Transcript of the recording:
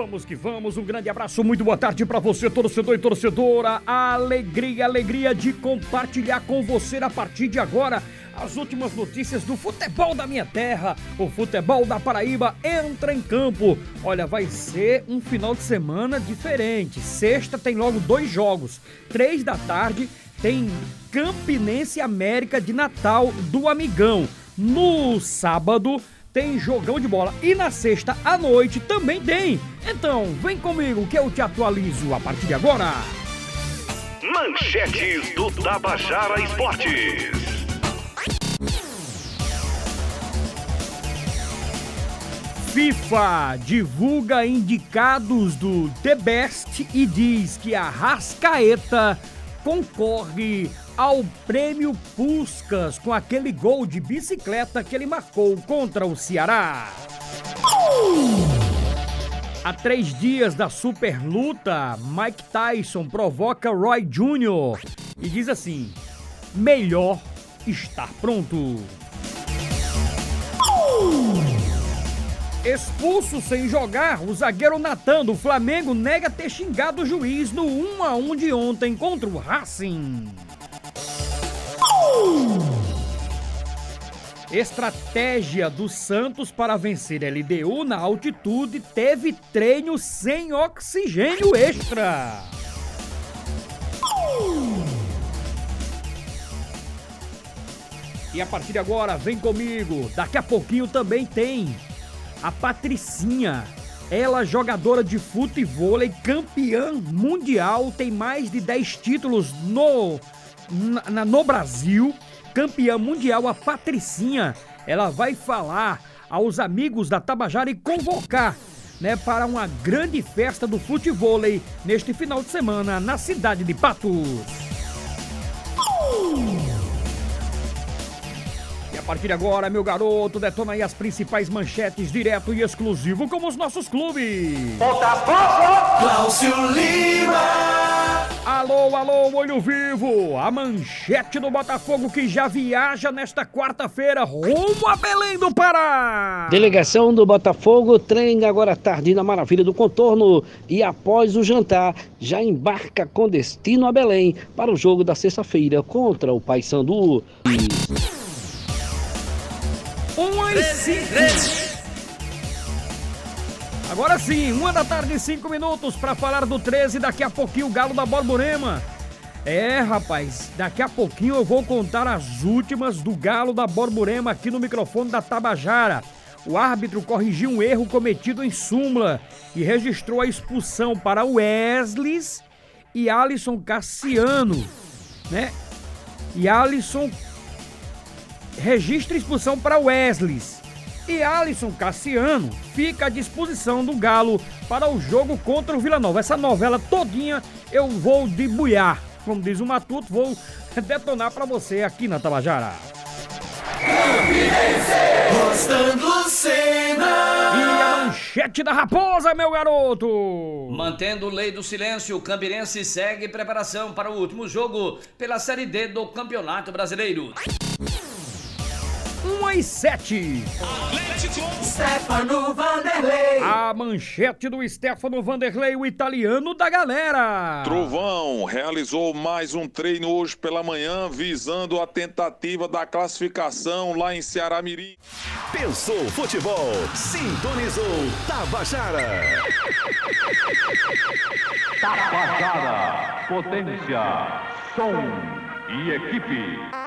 vamos que vamos. Um grande abraço, muito boa tarde para você, torcedor e torcedora. Alegria, alegria de compartilhar com você a partir de agora as últimas notícias do futebol da minha terra. O futebol da Paraíba entra em campo. Olha, vai ser um final de semana diferente. Sexta tem logo dois jogos. Três da tarde tem Campinense América de Natal do Amigão. No sábado tem jogão de bola. E na sexta à noite também tem. Então, vem comigo que eu te atualizo a partir de agora. Manchetes do Tabajara Esportes. FIFA divulga indicados do The Best e diz que a Rascaeta concorre ao prêmio Puscas com aquele gol de bicicleta que ele marcou contra o Ceará. Há três dias da super luta, Mike Tyson provoca Roy Jr. e diz assim: melhor estar pronto. Expulso sem jogar, o zagueiro Natan do Flamengo nega ter xingado o juiz no 1 a 1 de ontem contra o Racing. Estratégia do Santos para vencer LDU na altitude teve treino sem oxigênio extra. E a partir de agora, vem comigo. Daqui a pouquinho também tem a Patricinha. Ela, jogadora de futebol, campeã mundial, tem mais de 10 títulos no, na, no Brasil. Campeã mundial, a Patricinha. Ela vai falar aos amigos da Tabajara e convocar né, para uma grande festa do futebol neste final de semana na cidade de Patos. a partir de agora, meu garoto, detona aí as principais manchetes direto e exclusivo como os nossos clubes. Botafogo! Cláudio Lima! Alô, alô, olho vivo! A manchete do Botafogo que já viaja nesta quarta-feira rumo a Belém do Pará! Delegação do Botafogo treina agora à tarde na Maravilha do Contorno e após o jantar já embarca com destino a Belém para o jogo da sexta-feira contra o Paysandu. Uma e cinco. Agora sim, uma da tarde cinco minutos para falar do 13. Daqui a pouquinho o Galo da Borborema. É, rapaz, daqui a pouquinho eu vou contar as últimas do Galo da Borborema aqui no microfone da Tabajara. O árbitro corrigiu um erro cometido em súmula e registrou a expulsão para Wesley e Alisson Cassiano, né? E Alisson registra expulsão para Wesley. E Alisson Cassiano fica à disposição do Galo para o jogo contra o Vila Nova. Essa novela todinha eu vou debuiar. Como diz o Matuto, vou detonar para você aqui na Tabajara. E a manchete da raposa, meu garoto! Mantendo lei do silêncio, o Campirense segue preparação para o último jogo pela Série D do Campeonato Brasileiro. 1 e 7. Stefano Vanderlei. A manchete do Stefano Vanderlei, o italiano da galera. Trovão realizou mais um treino hoje pela manhã, visando a tentativa da classificação lá em Ceará Mirim. Pensou futebol, sintonizou Tabajara. Tabajara, potência, som e equipe.